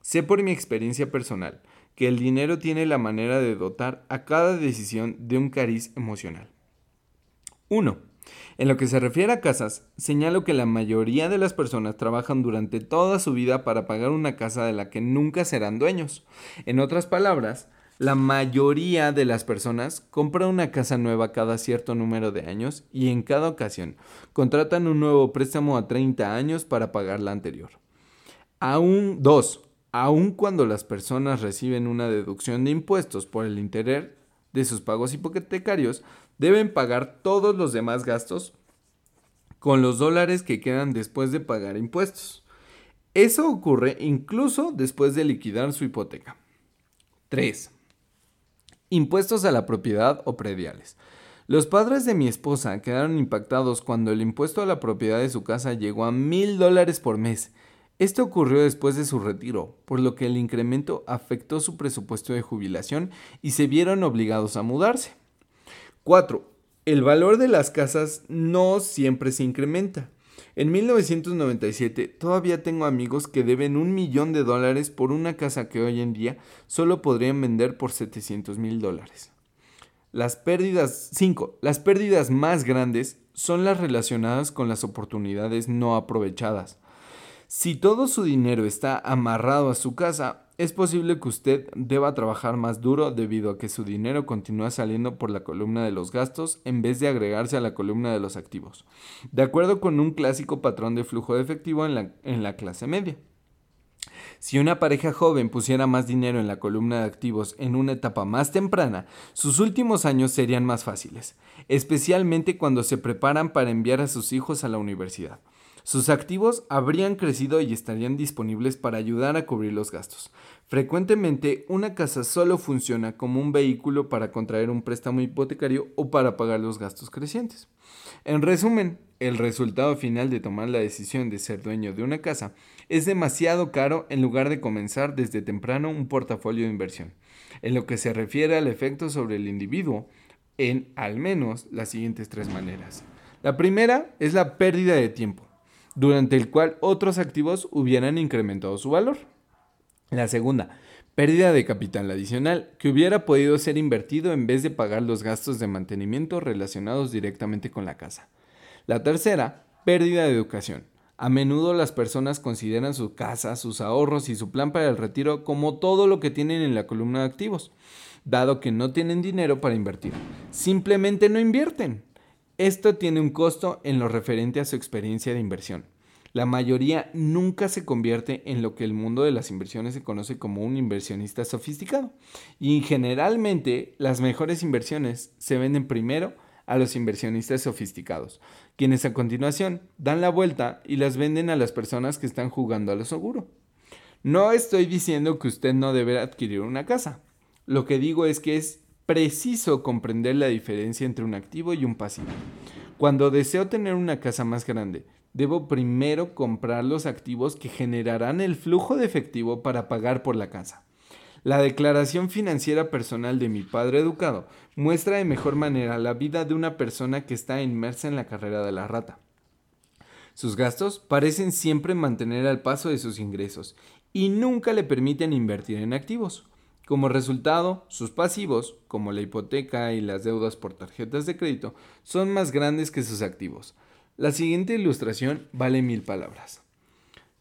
Sé por mi experiencia personal que el dinero tiene la manera de dotar a cada decisión de un cariz emocional. 1. En lo que se refiere a casas, señalo que la mayoría de las personas trabajan durante toda su vida para pagar una casa de la que nunca serán dueños. En otras palabras, la mayoría de las personas compra una casa nueva cada cierto número de años y en cada ocasión contratan un nuevo préstamo a 30 años para pagar la anterior. Aún dos, aun cuando las personas reciben una deducción de impuestos por el interés de sus pagos hipotecarios, deben pagar todos los demás gastos con los dólares que quedan después de pagar impuestos. Eso ocurre incluso después de liquidar su hipoteca. 3. Impuestos a la propiedad o prediales. Los padres de mi esposa quedaron impactados cuando el impuesto a la propiedad de su casa llegó a mil dólares por mes. Esto ocurrió después de su retiro, por lo que el incremento afectó su presupuesto de jubilación y se vieron obligados a mudarse. 4. El valor de las casas no siempre se incrementa. En 1997 todavía tengo amigos que deben un millón de dólares por una casa que hoy en día solo podrían vender por 700 mil dólares. Las pérdidas 5. Las pérdidas más grandes son las relacionadas con las oportunidades no aprovechadas. Si todo su dinero está amarrado a su casa, es posible que usted deba trabajar más duro debido a que su dinero continúa saliendo por la columna de los gastos en vez de agregarse a la columna de los activos, de acuerdo con un clásico patrón de flujo de efectivo en la, en la clase media. Si una pareja joven pusiera más dinero en la columna de activos en una etapa más temprana, sus últimos años serían más fáciles, especialmente cuando se preparan para enviar a sus hijos a la universidad. Sus activos habrían crecido y estarían disponibles para ayudar a cubrir los gastos. Frecuentemente, una casa solo funciona como un vehículo para contraer un préstamo hipotecario o para pagar los gastos crecientes. En resumen, el resultado final de tomar la decisión de ser dueño de una casa es demasiado caro en lugar de comenzar desde temprano un portafolio de inversión. En lo que se refiere al efecto sobre el individuo, en al menos las siguientes tres maneras. La primera es la pérdida de tiempo durante el cual otros activos hubieran incrementado su valor. La segunda, pérdida de capital adicional que hubiera podido ser invertido en vez de pagar los gastos de mantenimiento relacionados directamente con la casa. La tercera, pérdida de educación. A menudo las personas consideran su casa, sus ahorros y su plan para el retiro como todo lo que tienen en la columna de activos, dado que no tienen dinero para invertir. Simplemente no invierten. Esto tiene un costo en lo referente a su experiencia de inversión. La mayoría nunca se convierte en lo que el mundo de las inversiones se conoce como un inversionista sofisticado. Y generalmente las mejores inversiones se venden primero a los inversionistas sofisticados, quienes a continuación dan la vuelta y las venden a las personas que están jugando a lo seguro. No estoy diciendo que usted no debe adquirir una casa. Lo que digo es que es preciso comprender la diferencia entre un activo y un pasivo. Cuando deseo tener una casa más grande, debo primero comprar los activos que generarán el flujo de efectivo para pagar por la casa. La declaración financiera personal de mi padre educado muestra de mejor manera la vida de una persona que está inmersa en la carrera de la rata. Sus gastos parecen siempre mantener al paso de sus ingresos y nunca le permiten invertir en activos. Como resultado, sus pasivos, como la hipoteca y las deudas por tarjetas de crédito, son más grandes que sus activos. La siguiente ilustración vale mil palabras.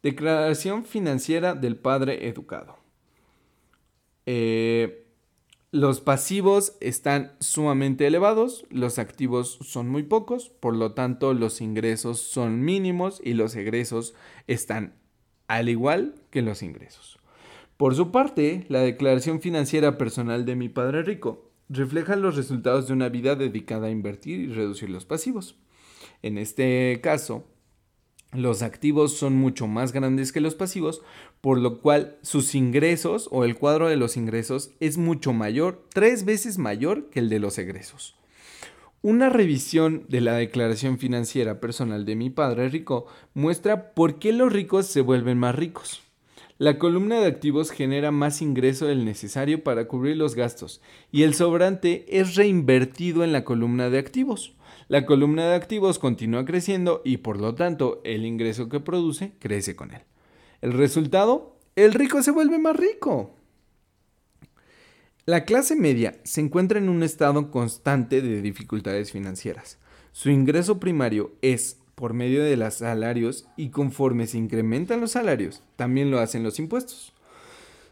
Declaración financiera del padre educado. Eh, los pasivos están sumamente elevados, los activos son muy pocos, por lo tanto los ingresos son mínimos y los egresos están al igual que los ingresos. Por su parte, la declaración financiera personal de mi padre rico refleja los resultados de una vida dedicada a invertir y reducir los pasivos. En este caso, los activos son mucho más grandes que los pasivos, por lo cual sus ingresos o el cuadro de los ingresos es mucho mayor, tres veces mayor que el de los egresos. Una revisión de la declaración financiera personal de mi padre rico muestra por qué los ricos se vuelven más ricos. La columna de activos genera más ingreso del necesario para cubrir los gastos y el sobrante es reinvertido en la columna de activos. La columna de activos continúa creciendo y por lo tanto el ingreso que produce crece con él. El resultado, el rico se vuelve más rico. La clase media se encuentra en un estado constante de dificultades financieras. Su ingreso primario es por medio de los salarios y conforme se incrementan los salarios, también lo hacen los impuestos.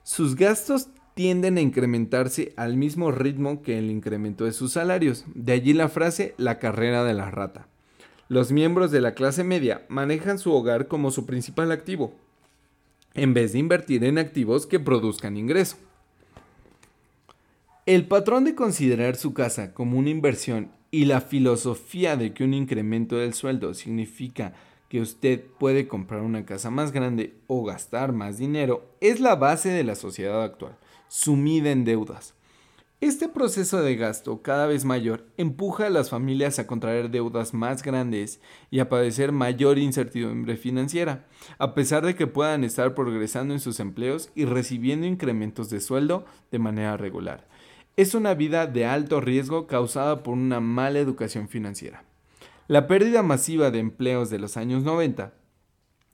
Sus gastos tienden a incrementarse al mismo ritmo que el incremento de sus salarios. De allí la frase la carrera de la rata. Los miembros de la clase media manejan su hogar como su principal activo, en vez de invertir en activos que produzcan ingreso. El patrón de considerar su casa como una inversión y la filosofía de que un incremento del sueldo significa que usted puede comprar una casa más grande o gastar más dinero es la base de la sociedad actual sumida en deudas. Este proceso de gasto cada vez mayor empuja a las familias a contraer deudas más grandes y a padecer mayor incertidumbre financiera, a pesar de que puedan estar progresando en sus empleos y recibiendo incrementos de sueldo de manera regular. Es una vida de alto riesgo causada por una mala educación financiera. La pérdida masiva de empleos de los años 90,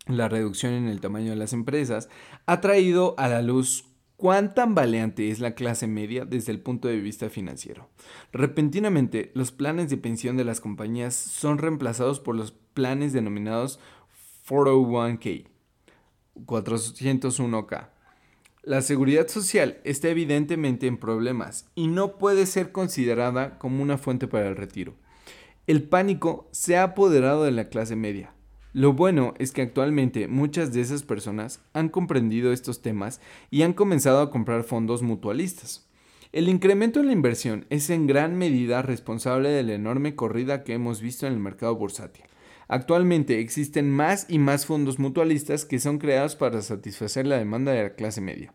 la reducción en el tamaño de las empresas, ha traído a la luz ¿Cuán tambaleante es la clase media desde el punto de vista financiero? Repentinamente, los planes de pensión de las compañías son reemplazados por los planes denominados 401k, 401k. La seguridad social está evidentemente en problemas y no puede ser considerada como una fuente para el retiro. El pánico se ha apoderado de la clase media lo bueno es que actualmente muchas de esas personas han comprendido estos temas y han comenzado a comprar fondos mutualistas. El incremento en la inversión es en gran medida responsable de la enorme corrida que hemos visto en el mercado bursátil. Actualmente existen más y más fondos mutualistas que son creados para satisfacer la demanda de la clase media.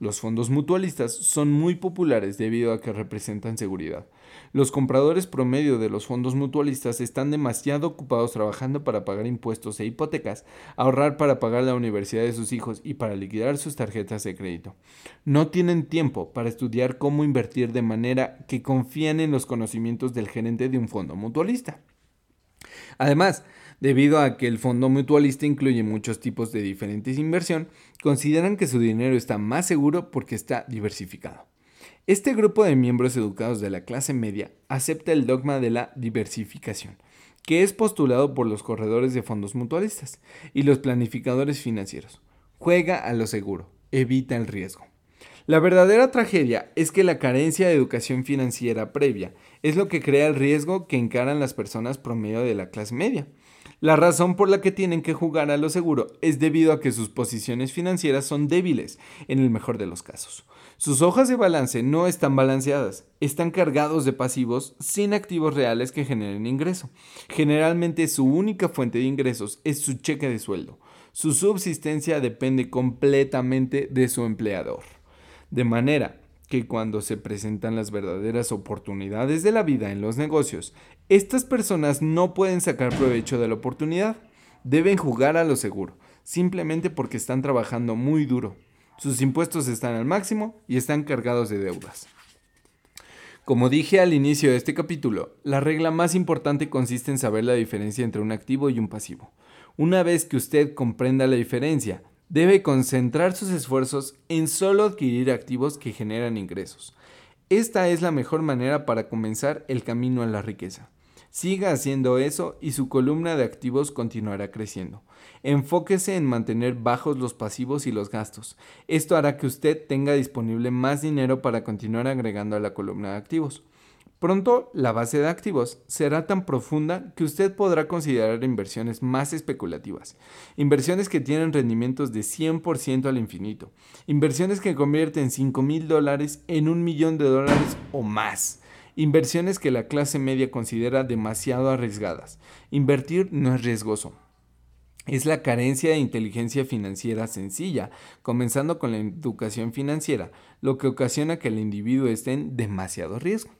Los fondos mutualistas son muy populares debido a que representan seguridad. Los compradores promedio de los fondos mutualistas están demasiado ocupados trabajando para pagar impuestos e hipotecas, ahorrar para pagar la universidad de sus hijos y para liquidar sus tarjetas de crédito. No tienen tiempo para estudiar cómo invertir de manera que confían en los conocimientos del gerente de un fondo mutualista. Además, Debido a que el fondo mutualista incluye muchos tipos de diferentes inversión, consideran que su dinero está más seguro porque está diversificado. Este grupo de miembros educados de la clase media acepta el dogma de la diversificación, que es postulado por los corredores de fondos mutualistas y los planificadores financieros. Juega a lo seguro, evita el riesgo. La verdadera tragedia es que la carencia de educación financiera previa es lo que crea el riesgo que encaran las personas promedio de la clase media. La razón por la que tienen que jugar a lo seguro es debido a que sus posiciones financieras son débiles, en el mejor de los casos. Sus hojas de balance no están balanceadas, están cargados de pasivos sin activos reales que generen ingreso. Generalmente su única fuente de ingresos es su cheque de sueldo. Su subsistencia depende completamente de su empleador. De manera que cuando se presentan las verdaderas oportunidades de la vida en los negocios, estas personas no pueden sacar provecho de la oportunidad. Deben jugar a lo seguro, simplemente porque están trabajando muy duro. Sus impuestos están al máximo y están cargados de deudas. Como dije al inicio de este capítulo, la regla más importante consiste en saber la diferencia entre un activo y un pasivo. Una vez que usted comprenda la diferencia, debe concentrar sus esfuerzos en solo adquirir activos que generan ingresos. Esta es la mejor manera para comenzar el camino a la riqueza. Siga haciendo eso y su columna de activos continuará creciendo. Enfóquese en mantener bajos los pasivos y los gastos. Esto hará que usted tenga disponible más dinero para continuar agregando a la columna de activos. Pronto, la base de activos será tan profunda que usted podrá considerar inversiones más especulativas, inversiones que tienen rendimientos de 100% al infinito, inversiones que convierten 5 mil dólares en un millón de dólares o más, inversiones que la clase media considera demasiado arriesgadas. Invertir no es riesgoso. Es la carencia de inteligencia financiera sencilla, comenzando con la educación financiera, lo que ocasiona que el individuo esté en demasiado riesgo.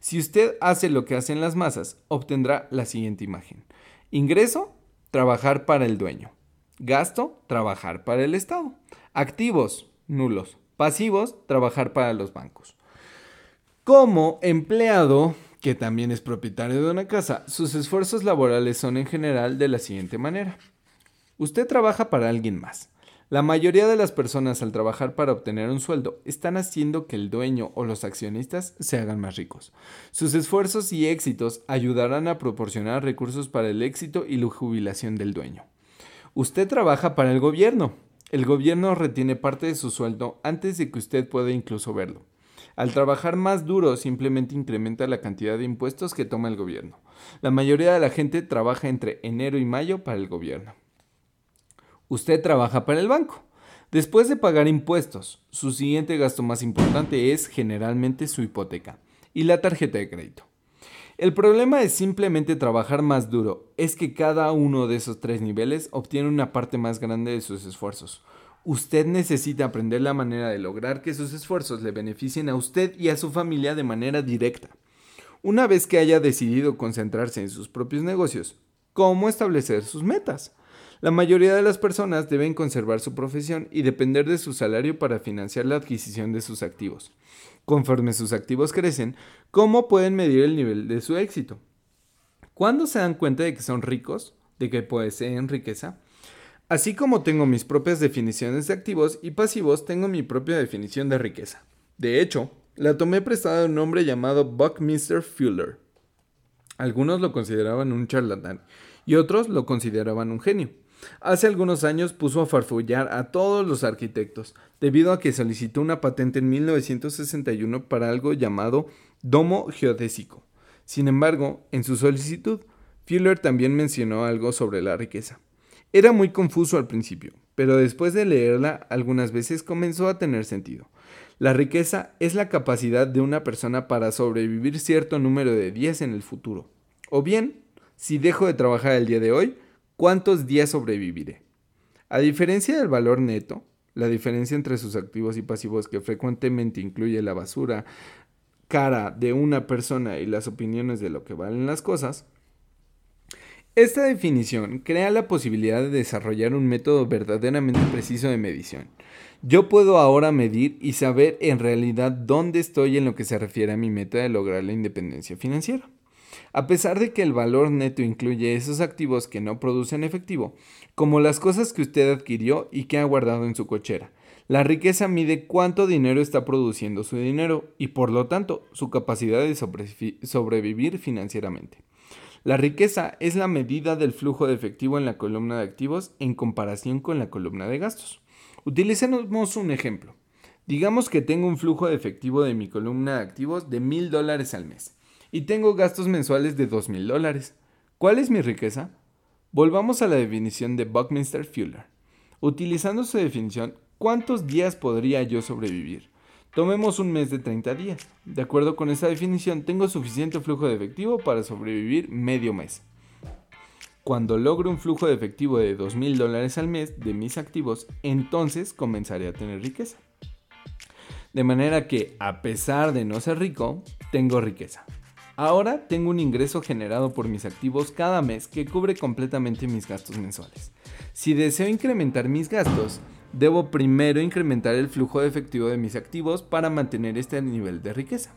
Si usted hace lo que hacen las masas, obtendrá la siguiente imagen. Ingreso, trabajar para el dueño. Gasto, trabajar para el Estado. Activos, nulos. Pasivos, trabajar para los bancos. Como empleado, que también es propietario de una casa, sus esfuerzos laborales son en general de la siguiente manera. Usted trabaja para alguien más. La mayoría de las personas al trabajar para obtener un sueldo están haciendo que el dueño o los accionistas se hagan más ricos. Sus esfuerzos y éxitos ayudarán a proporcionar recursos para el éxito y la jubilación del dueño. Usted trabaja para el gobierno. El gobierno retiene parte de su sueldo antes de que usted pueda incluso verlo. Al trabajar más duro simplemente incrementa la cantidad de impuestos que toma el gobierno. La mayoría de la gente trabaja entre enero y mayo para el gobierno. Usted trabaja para el banco. Después de pagar impuestos, su siguiente gasto más importante es generalmente su hipoteca y la tarjeta de crédito. El problema es simplemente trabajar más duro, es que cada uno de esos tres niveles obtiene una parte más grande de sus esfuerzos. Usted necesita aprender la manera de lograr que sus esfuerzos le beneficien a usted y a su familia de manera directa. Una vez que haya decidido concentrarse en sus propios negocios, ¿cómo establecer sus metas? La mayoría de las personas deben conservar su profesión y depender de su salario para financiar la adquisición de sus activos. Conforme sus activos crecen, ¿cómo pueden medir el nivel de su éxito? ¿Cuándo se dan cuenta de que son ricos? ¿De que poseen riqueza? Así como tengo mis propias definiciones de activos y pasivos, tengo mi propia definición de riqueza. De hecho, la tomé prestada de un hombre llamado Buckminster Fuller. Algunos lo consideraban un charlatán y otros lo consideraban un genio. Hace algunos años puso a farfullar a todos los arquitectos, debido a que solicitó una patente en 1961 para algo llamado domo geodésico. Sin embargo, en su solicitud, Fuller también mencionó algo sobre la riqueza. Era muy confuso al principio, pero después de leerla algunas veces comenzó a tener sentido. La riqueza es la capacidad de una persona para sobrevivir cierto número de días en el futuro. O bien, si dejo de trabajar el día de hoy, ¿cuántos días sobreviviré? A diferencia del valor neto, la diferencia entre sus activos y pasivos que frecuentemente incluye la basura cara de una persona y las opiniones de lo que valen las cosas, esta definición crea la posibilidad de desarrollar un método verdaderamente preciso de medición. Yo puedo ahora medir y saber en realidad dónde estoy en lo que se refiere a mi meta de lograr la independencia financiera. A pesar de que el valor neto incluye esos activos que no producen efectivo, como las cosas que usted adquirió y que ha guardado en su cochera, la riqueza mide cuánto dinero está produciendo su dinero y por lo tanto su capacidad de sobrevivir financieramente. La riqueza es la medida del flujo de efectivo en la columna de activos en comparación con la columna de gastos. Utilicemos un ejemplo. Digamos que tengo un flujo de efectivo de mi columna de activos de mil dólares al mes y tengo gastos mensuales de dos mil dólares. ¿Cuál es mi riqueza? Volvamos a la definición de Buckminster Fuller. Utilizando su definición, ¿cuántos días podría yo sobrevivir? Tomemos un mes de 30 días. De acuerdo con esta definición, tengo suficiente flujo de efectivo para sobrevivir medio mes. Cuando logre un flujo de efectivo de $2,000 mil dólares al mes de mis activos, entonces comenzaré a tener riqueza. De manera que, a pesar de no ser rico, tengo riqueza. Ahora tengo un ingreso generado por mis activos cada mes que cubre completamente mis gastos mensuales. Si deseo incrementar mis gastos, debo primero incrementar el flujo de efectivo de mis activos para mantener este nivel de riqueza.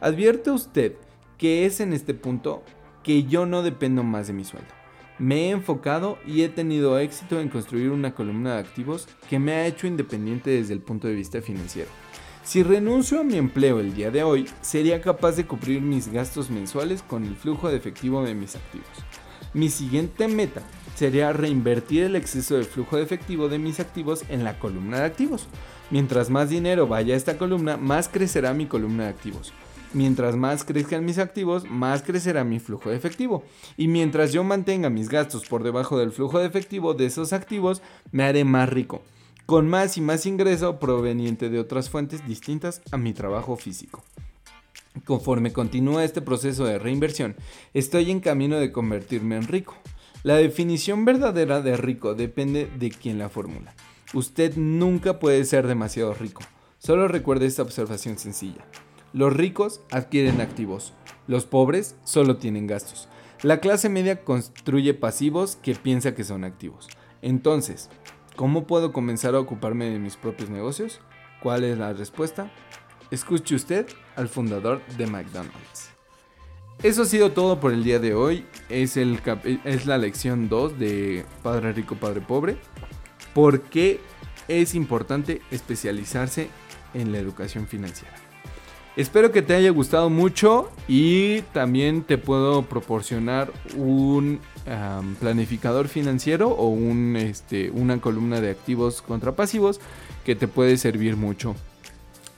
Advierte usted que es en este punto que yo no dependo más de mi sueldo. Me he enfocado y he tenido éxito en construir una columna de activos que me ha hecho independiente desde el punto de vista financiero. Si renuncio a mi empleo el día de hoy, sería capaz de cubrir mis gastos mensuales con el flujo de efectivo de mis activos. Mi siguiente meta sería reinvertir el exceso de flujo de efectivo de mis activos en la columna de activos. Mientras más dinero vaya a esta columna, más crecerá mi columna de activos. Mientras más crezcan mis activos, más crecerá mi flujo de efectivo. Y mientras yo mantenga mis gastos por debajo del flujo de efectivo de esos activos, me haré más rico, con más y más ingreso proveniente de otras fuentes distintas a mi trabajo físico. Conforme continúa este proceso de reinversión, estoy en camino de convertirme en rico. La definición verdadera de rico depende de quién la formula. Usted nunca puede ser demasiado rico. Solo recuerde esta observación sencilla. Los ricos adquieren activos, los pobres solo tienen gastos. La clase media construye pasivos que piensa que son activos. Entonces, ¿cómo puedo comenzar a ocuparme de mis propios negocios? ¿Cuál es la respuesta? Escuche usted al fundador de McDonald's. Eso ha sido todo por el día de hoy. Es, el es la lección 2 de Padre Rico, Padre Pobre. ¿Por qué es importante especializarse en la educación financiera? Espero que te haya gustado mucho y también te puedo proporcionar un planificador financiero o un, este, una columna de activos contra pasivos que te puede servir mucho.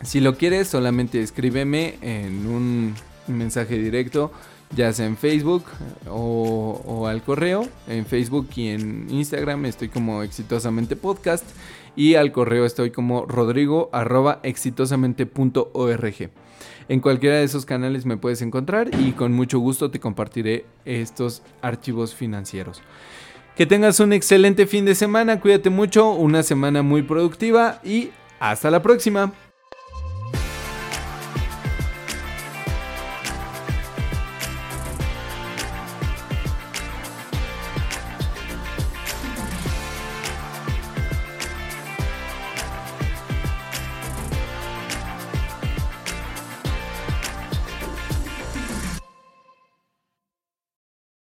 Si lo quieres, solamente escríbeme en un mensaje directo, ya sea en Facebook o, al correo. En Facebook y en Instagram estoy como exitosamente podcast y al correo estoy como rodrigo arroba exitosamente.org. En cualquiera de esos canales me puedes encontrar y con mucho gusto te compartiré estos archivos financieros. Que tengas un excelente fin de semana, cuídate mucho, una semana muy productiva y hasta la próxima.